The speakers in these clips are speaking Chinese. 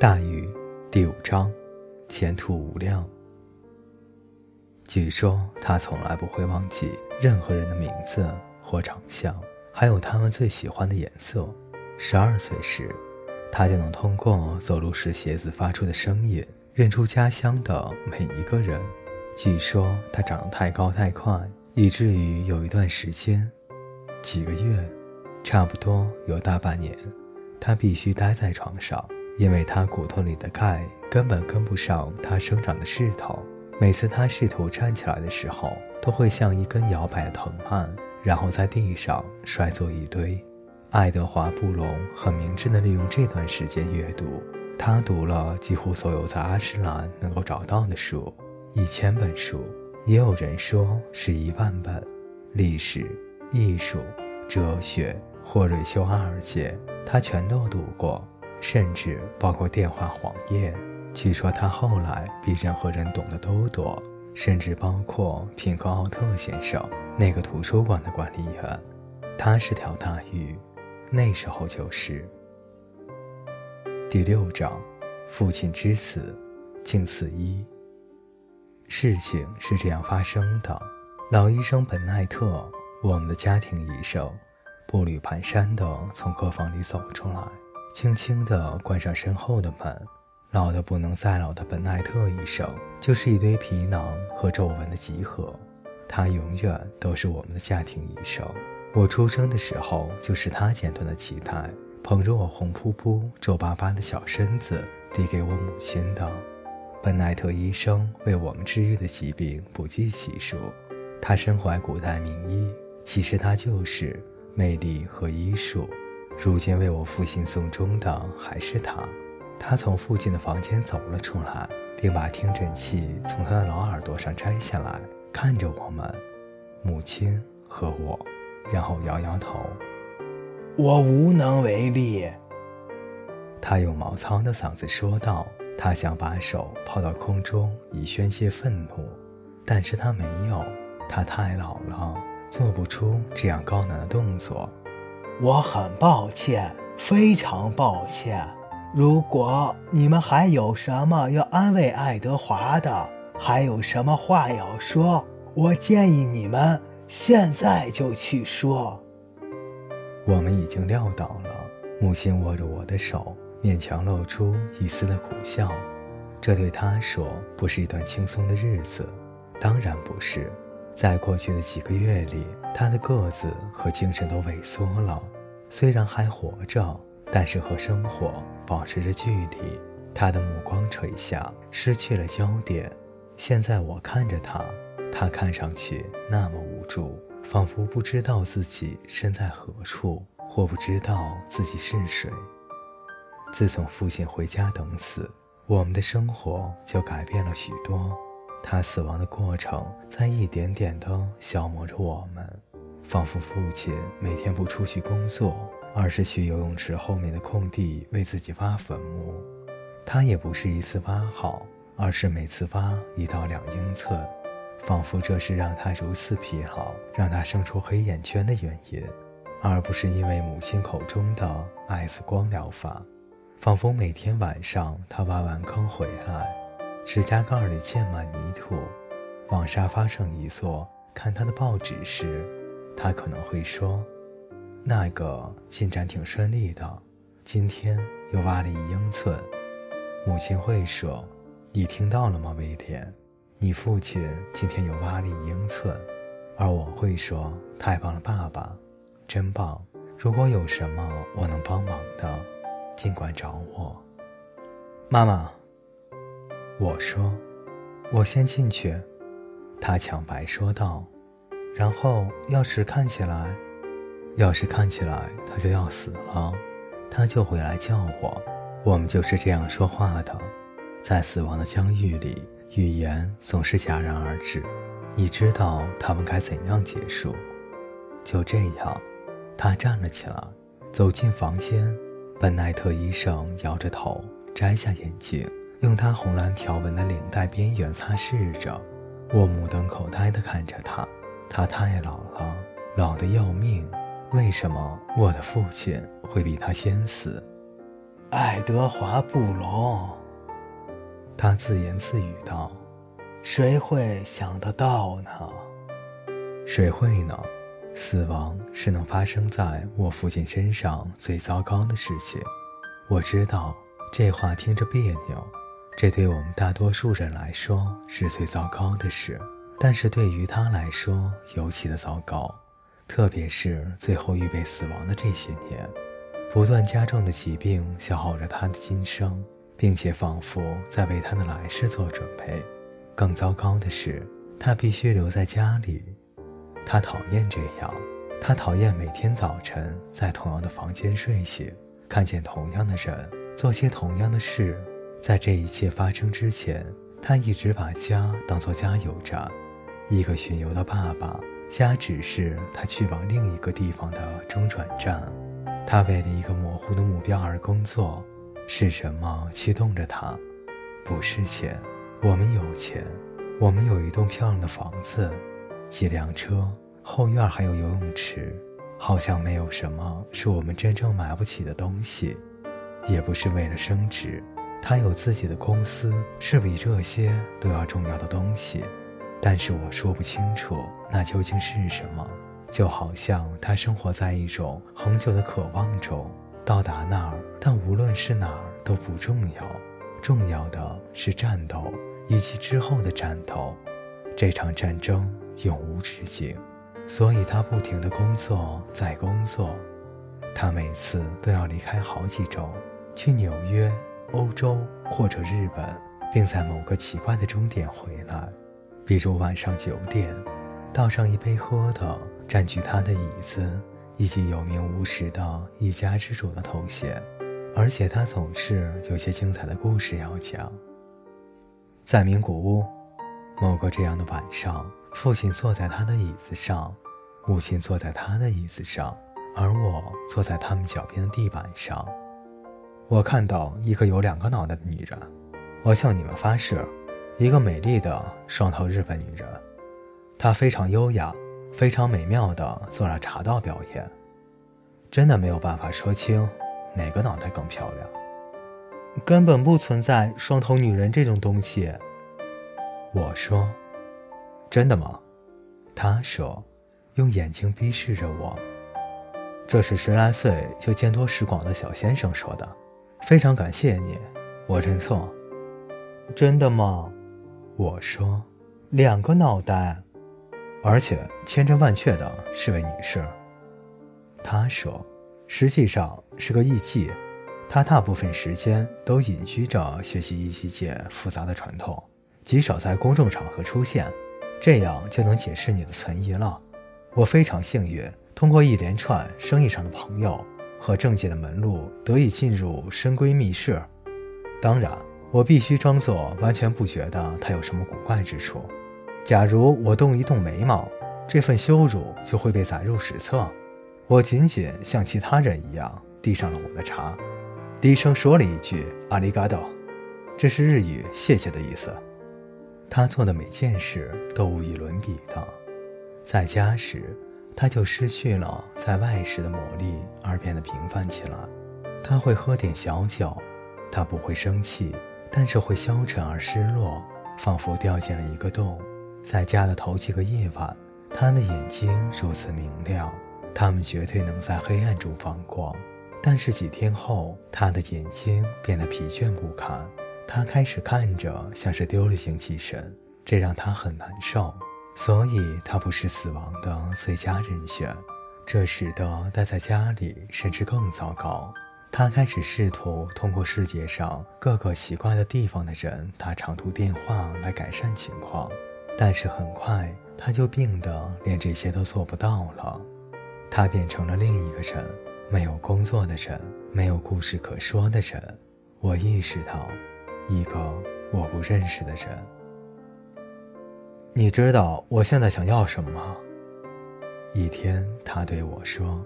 大禹第五章，前途无量。据说他从来不会忘记任何人的名字或长相，还有他们最喜欢的颜色。十二岁时，他就能通过走路时鞋子发出的声音，认出家乡的每一个人。据说他长得太高太快，以至于有一段时间，几个月，差不多有大半年，他必须待在床上。因为他骨头里的钙根本跟不上他生长的势头，每次他试图站起来的时候，都会像一根摇摆的藤蔓，然后在地上摔作一堆。爱德华·布隆很明智地利用这段时间阅读，他读了几乎所有在阿什兰能够找到的书，一千本书，也有人说是一万本，历史、艺术、哲学、霍瑞修·阿尔杰，他全都读过。甚至包括电话黄页。据说他后来比任何人懂得都多，甚至包括品克·奥特先生那个图书馆的管理员。他是条大鱼，那时候就是。第六章，父亲之死，静四一。事情是这样发生的：老医生本奈特，我们的家庭医生，步履蹒跚地从客房里走出来。轻轻地关上身后的门。老得不能再老的本奈特医生，就是一堆皮囊和皱纹的集合。他永远都是我们的家庭医生。我出生的时候，就是他剪断的脐带，捧着我红扑扑、皱巴巴的小身子递给我母亲的。本奈特医生为我们治愈的疾病不计其数。他身怀古代名医，其实他就是魅力和医术。如今为我父亲送终的还是他。他从父亲的房间走了出来，并把听诊器从他的老耳朵上摘下来，看着我们，母亲和我，然后摇摇头：“我无能为力。”他用毛糙的嗓子说道。他想把手抛到空中以宣泄愤怒，但是他没有。他太老了，做不出这样高难的动作。我很抱歉，非常抱歉。如果你们还有什么要安慰爱德华的，还有什么话要说，我建议你们现在就去说。我们已经料到了。母亲握着我的手，勉强露出一丝的苦笑。这对他说不是一段轻松的日子，当然不是。在过去的几个月里，他的个子和精神都萎缩了。虽然还活着，但是和生活保持着距离。他的目光垂下，失去了焦点。现在我看着他，他看上去那么无助，仿佛不知道自己身在何处，或不知道自己是谁。自从父亲回家等死，我们的生活就改变了许多。他死亡的过程在一点点地消磨着我们，仿佛父亲每天不出去工作，而是去游泳池后面的空地为自己挖坟墓。他也不是一次挖好，而是每次挖一到两英寸，仿佛这是让他如此疲劳，让他生出黑眼圈的原因，而不是因为母亲口中的 X 光疗法。仿佛每天晚上他挖完坑回来。指甲盖里溅满泥土，往沙发上一坐，看他的报纸时，他可能会说：“那个进展挺顺利的，今天又挖了一英寸。”母亲会说：“你听到了吗，威廉？你父亲今天又挖了一英寸。”而我会说：“太棒了，爸爸，真棒！如果有什么我能帮忙的，尽管找我，妈妈。”我说：“我先进去。”他抢白说道。然后要是看起来，要是看起来他就要死了，他就会来叫我。我们就是这样说话的，在死亡的疆域里，语言总是戛然而止。你知道他们该怎样结束？就这样，他站了起来，走进房间。本奈特医生摇着头，摘下眼镜。用他红蓝条纹的领带边缘擦拭着，我目瞪口呆地看着他。他太老了，老得要命。为什么我的父亲会比他先死？爱德华·布隆。他自言自语道：“谁会想得到呢？谁会呢？死亡是能发生在我父亲身上最糟糕的事情。我知道这话听着别扭，这对我们大多数人来说是最糟糕的事，但是对于他来说尤其的糟糕，特别是最后预备死亡的这些年，不断加重的疾病消耗着他的今生。”并且仿佛在为他的来世做准备。更糟糕的是，他必须留在家里。他讨厌这样，他讨厌每天早晨在同样的房间睡醒，看见同样的人，做些同样的事。在这一切发生之前，他一直把家当作加油站，一个巡游的爸爸，家只是他去往另一个地方的中转站。他为了一个模糊的目标而工作。是什么驱动着他？不是钱。我们有钱，我们有一栋漂亮的房子，几辆车，后院还有游泳池，好像没有什么是我们真正买不起的东西。也不是为了升职，他有自己的公司，是比这些都要重要的东西。但是我说不清楚那究竟是什么，就好像他生活在一种恒久的渴望中。到达那儿，但无论是哪儿都不重要，重要的是战斗以及之后的战斗。这场战争永无止境，所以他不停的工作，在工作。他每次都要离开好几周，去纽约、欧洲或者日本，并在某个奇怪的终点回来，比如晚上九点，倒上一杯喝的，占据他的椅子。以及有名无实的一家之主的头衔，而且他总是有些精彩的故事要讲。在名古屋，某个这样的晚上，父亲坐在他的椅子上，母亲坐在他的椅子上，而我坐在他们脚边的地板上。我看到一个有两个脑袋的女人，我向你们发誓，一个美丽的双头日本女人，她非常优雅。非常美妙的做了茶道表演，真的没有办法说清哪个脑袋更漂亮。根本不存在双头女人这种东西。我说：“真的吗？”他说，用眼睛逼视着我。这是十来岁就见多识广的小先生说的。非常感谢你，我认错。真的吗？我说：“两个脑袋。”而且千真万确的是位女士，她说，实际上是个艺妓，她大部分时间都隐居着学习艺妓界复杂的传统，极少在公众场合出现，这样就能解释你的存疑了。我非常幸运，通过一连串生意上的朋友和政界的门路，得以进入深闺密室。当然，我必须装作完全不觉得他有什么古怪之处。假如我动一动眉毛，这份羞辱就会被载入史册。我仅仅像其他人一样递上了我的茶，低声说了一句“阿里嘎多”，这是日语“谢谢”的意思。他做的每件事都无与伦比的。在家时，他就失去了在外时的魔力，而变得平凡起来。他会喝点小酒，他不会生气，但是会消沉而失落，仿佛掉进了一个洞。在家的头几个夜晚，他的眼睛如此明亮，他们绝对能在黑暗中放光。但是几天后，他的眼睛变得疲倦不堪，他开始看着像是丢了精气神，这让他很难受。所以，他不是死亡的最佳人选。这使得待在家里甚至更糟糕。他开始试图通过世界上各个奇怪的地方的人打长途电话来改善情况。但是很快，他就病得连这些都做不到了。他变成了另一个人，没有工作的人，没有故事可说的人。我意识到，一个我不认识的人。你知道我现在想要什么吗？一天，他对我说：“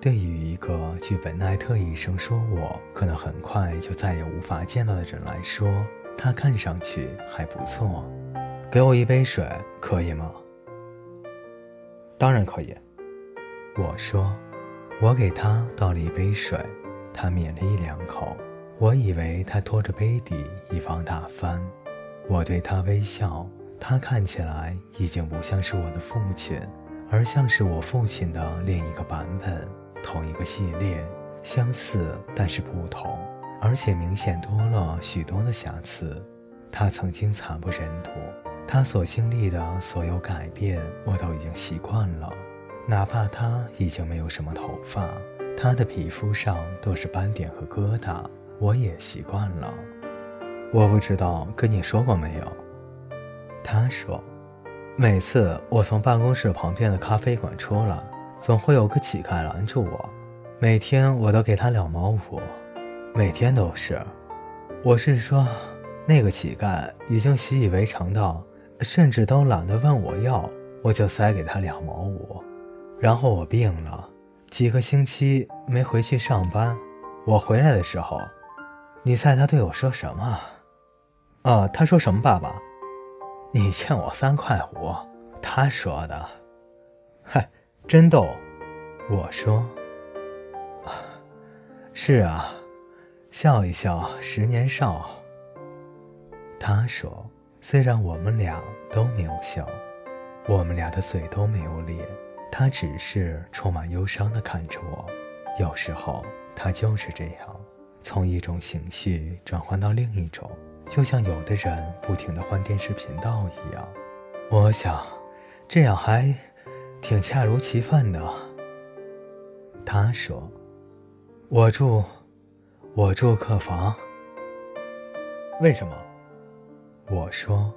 对于一个据本奈特医生说我可能很快就再也无法见到的人来说，他看上去还不错。”给我一杯水，可以吗？当然可以。我说，我给他倒了一杯水，他抿了一两口，我以为他拖着杯底以防打翻。我对他微笑，他看起来已经不像是我的父亲，而像是我父亲的另一个版本，同一个系列，相似但是不同，而且明显多了许多的瑕疵。他曾经惨不忍睹，他所经历的所有改变，我都已经习惯了。哪怕他已经没有什么头发，他的皮肤上都是斑点和疙瘩，我也习惯了。我不知道跟你说过没有？他说，每次我从办公室旁边的咖啡馆出来，总会有个乞丐拦住我，每天我都给他两毛五，每天都是。我是说。那个乞丐已经习以为常到，甚至都懒得问我要，我就塞给他两毛五。然后我病了，几个星期没回去上班。我回来的时候，你猜他对我说什么？啊，他说什么？爸爸，你欠我三块五。他说的。嗨，真逗。我说，是啊，笑一笑，十年少。他说：“虽然我们俩都没有笑，我们俩的嘴都没有咧，他只是充满忧伤地看着我。有时候他就是这样，从一种情绪转换到另一种，就像有的人不停地换电视频道一样。我想，这样还挺恰如其分的。”他说：“我住，我住客房。为什么？”我说：“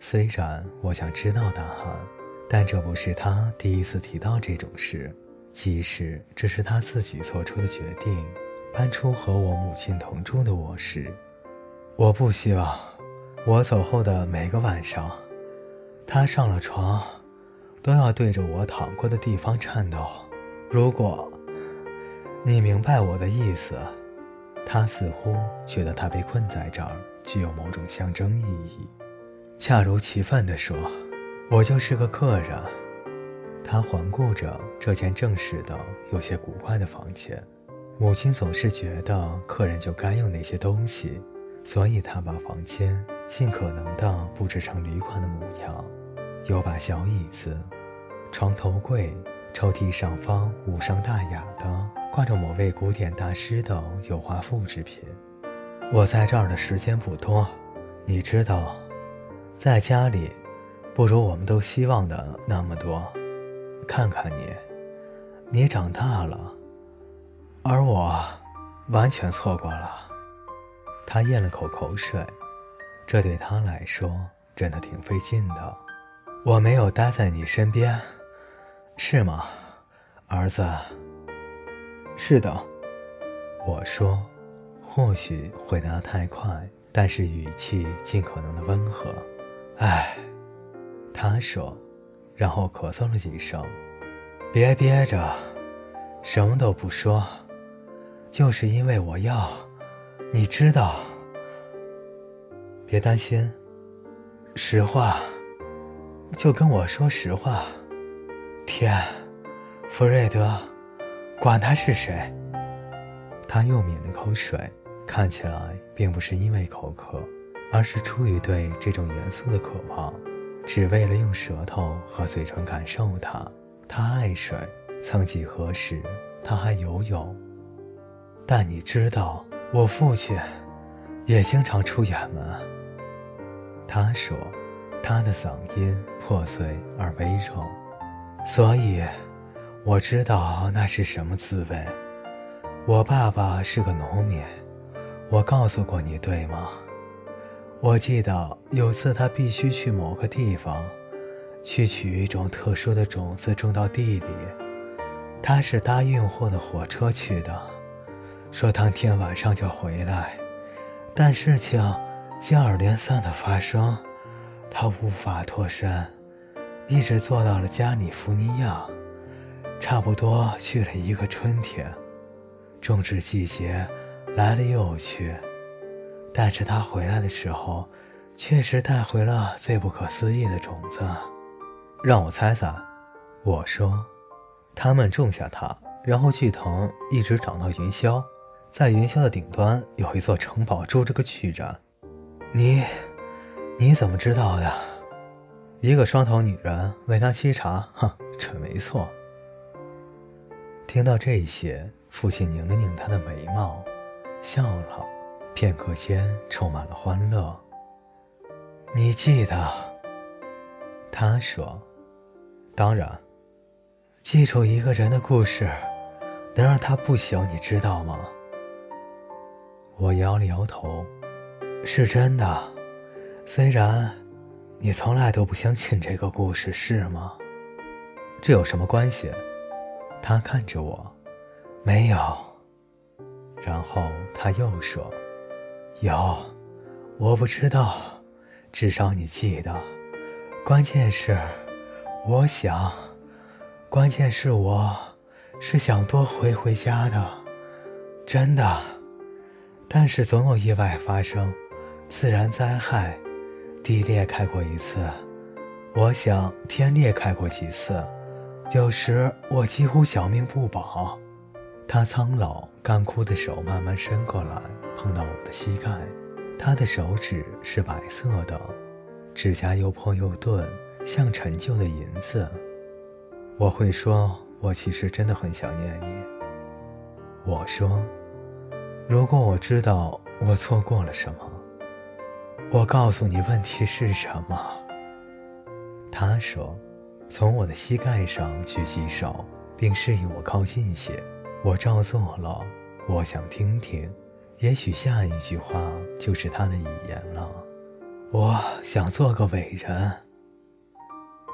虽然我想知道答案，但这不是他第一次提到这种事。即使这是他自己做出的决定，搬出和我母亲同住的卧室。我不希望我走后的每个晚上，他上了床，都要对着我躺过的地方颤抖。如果你明白我的意思。”他似乎觉得他被困在这儿具有某种象征意义，恰如其分地说：“我就是个客人。”他环顾着这间正式的、有些古怪的房间。母亲总是觉得客人就该用那些东西，所以他把房间尽可能地布置成旅馆的模样，有把小椅子，床头柜。抽屉上方无伤大雅的挂着某位古典大师的油画复制品。我在这儿的时间不多，你知道，在家里，不如我们都希望的那么多。看看你，你长大了，而我，完全错过了。他咽了口口水，这对他来说真的挺费劲的。我没有待在你身边。是吗，儿子？是的，我说，或许回答太快，但是语气尽可能的温和。唉，他说，然后咳嗽了几声。别憋着，什么都不说，就是因为我要，你知道。别担心，实话，就跟我说实话。天，弗瑞德，管他是谁。他又抿了口水，看起来并不是因为口渴，而是出于对这种元素的渴望，只为了用舌头和嘴唇感受它。他爱水，曾几何时他还游泳。但你知道，我父亲也经常出远门。他说，他的嗓音破碎而微弱。所以，我知道那是什么滋味。我爸爸是个农民，我告诉过你，对吗？我记得有次他必须去某个地方，去取一种特殊的种子种到地里。他是搭运货的火车去的，说当天晚上就回来。但事情接二连三的发生，他无法脱身。一直坐到了加利福尼亚，差不多去了一个春天。种植季节来了又去，但是他回来的时候，确实带回了最不可思议的种子。让我猜猜，我说，他们种下它，然后巨藤一直长到云霄，在云霄的顶端有一座城堡，住着个巨人。你，你怎么知道的？一个双头女人为他沏茶，哼，这没错。听到这些，父亲拧了拧他的眉毛，笑了，片刻间充满了欢乐。你记得？他说：“当然。记住一个人的故事，能让他不朽，你知道吗？”我摇了摇头，是真的。虽然你从来都不相信这个故事，是吗？这有什么关系？他看着我，没有。然后他又说：“有，我不知道，至少你记得。关键是，我想，关键是我，是想多回回家的，真的。”但是总有意外发生，自然灾害，地裂开过一次，我想天裂开过几次，有时我几乎小命不保。他苍老干枯的手慢慢伸过来，碰到我的膝盖，他的手指是白色的，指甲又破又钝，像陈旧的银子。我会说，我其实真的很想念你。我说。如果我知道我错过了什么，我告诉你问题是什么。他说：“从我的膝盖上举起手，并示意我靠近些。”我照做了。我想听听，也许下一句话就是他的遗言了。我想做个伟人。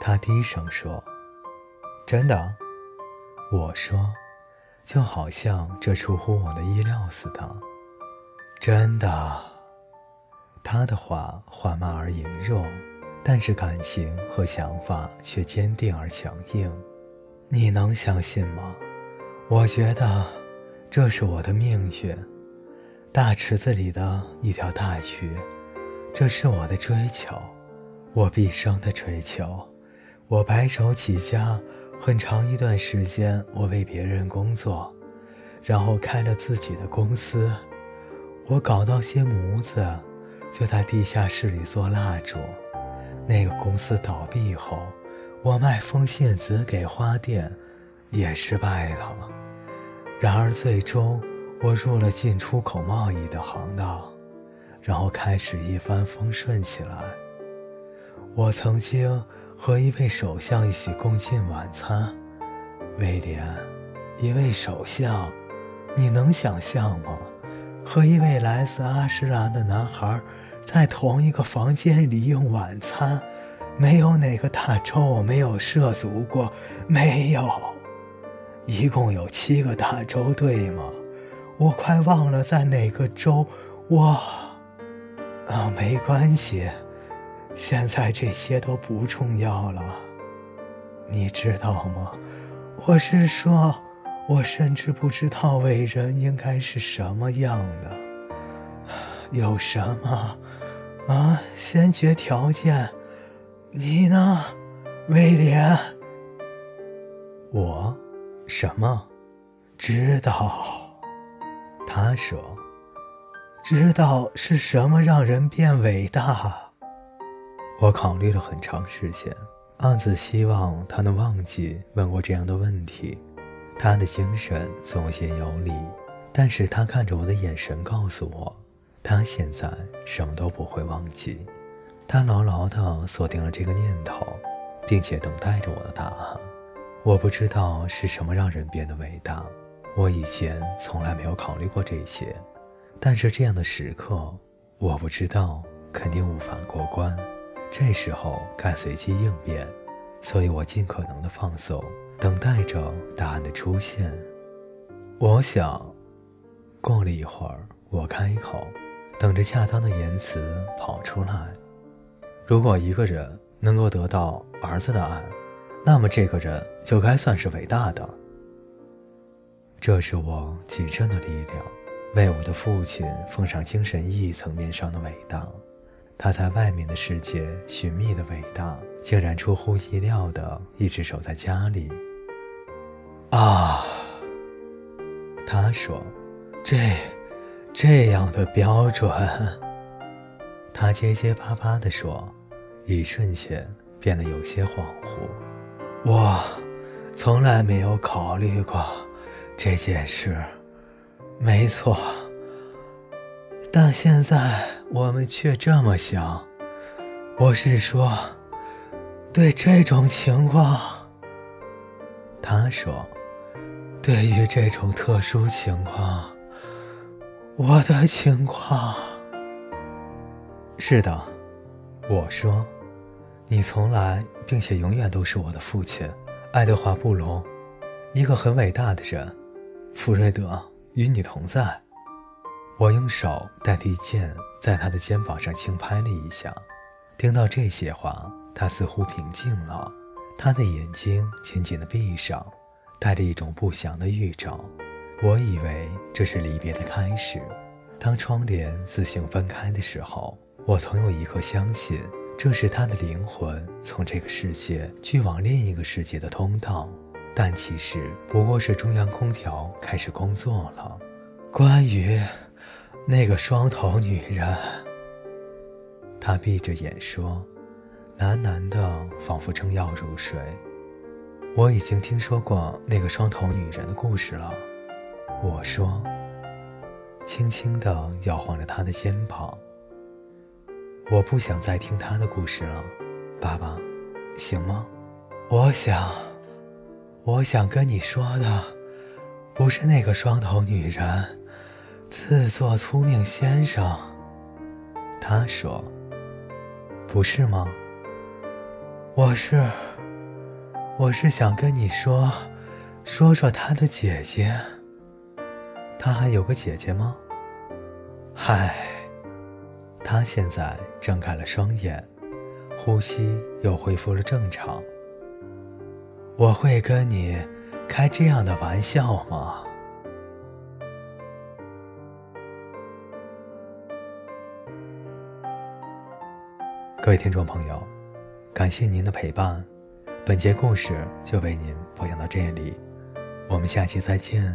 他低声说：“真的？”我说。就好像这出乎我的意料似的，真的。他的话缓慢而羸弱，但是感情和想法却坚定而强硬。你能相信吗？我觉得这是我的命运，大池子里的一条大鱼。这是我的追求，我毕生的追求。我白手起家。很长一段时间，我为别人工作，然后开了自己的公司。我搞到些模子，就在地下室里做蜡烛。那个公司倒闭后，我卖风信子给花店，也失败了。然而最终，我入了进出口贸易的行当，然后开始一帆风顺起来。我曾经。和一位首相一起共进晚餐，威廉，一位首相，你能想象吗？和一位来自阿什兰的男孩在同一个房间里用晚餐，没有哪个大洲我没有涉足过，没有。一共有七个大洲，对吗？我快忘了在哪个州，我……啊，没关系。现在这些都不重要了，你知道吗？我是说，我甚至不知道伟人应该是什么样的。有什么？啊，先决条件？你呢，威廉？我？什么？知道？他说：“知道是什么让人变伟大。”我考虑了很长时间，暗自希望他能忘记问过这样的问题。他的精神总些有理，但是他看着我的眼神告诉我，他现在什么都不会忘记。他牢牢地锁定了这个念头，并且等待着我的答案。我不知道是什么让人变得伟大，我以前从来没有考虑过这些，但是这样的时刻，我不知道，肯定无法过关。这时候该随机应变，所以我尽可能的放松，等待着答案的出现。我想，过了一会儿，我开口，等着恰当的言辞跑出来。如果一个人能够得到儿子的爱，那么这个人就该算是伟大的。这是我仅剩的力量，为我的父亲奉上精神意义层面上的伟大。他在外面的世界寻觅的伟大，竟然出乎意料的一直守在家里。啊，他说：“这这样的标准。他结结巴巴地说，一瞬间变得有些恍惚。我从来没有考虑过这件事，没错。但现在我们却这么想。我是说，对这种情况，他说，对于这种特殊情况，我的情况。是的，我说，你从来并且永远都是我的父亲，爱德华·布隆，一个很伟大的人。弗瑞德与你同在。我用手代替剑，在他的肩膀上轻拍了一下。听到这些话，他似乎平静了，他的眼睛紧紧地闭上，带着一种不祥的预兆。我以为这是离别的开始。当窗帘自行分开的时候。我曾有一刻相信，这是他的灵魂从这个世界去往另一个世界的通道，但其实不过是中央空调开始工作了。关于那个双头女人，他闭着眼说，喃喃的，仿佛正要入睡。我已经听说过那个双头女人的故事了，我说，轻轻地摇晃着他的肩膀。我不想再听他的故事了，爸爸，行吗？我想，我想跟你说的，不是那个双头女人，自作聪明先生。他说：“不是吗？”我是，我是想跟你说，说说他的姐姐。他还有个姐姐吗？嗨。他现在睁开了双眼，呼吸又恢复了正常。我会跟你开这样的玩笑吗？各位听众朋友，感谢您的陪伴，本节故事就为您播讲到这里，我们下期再见。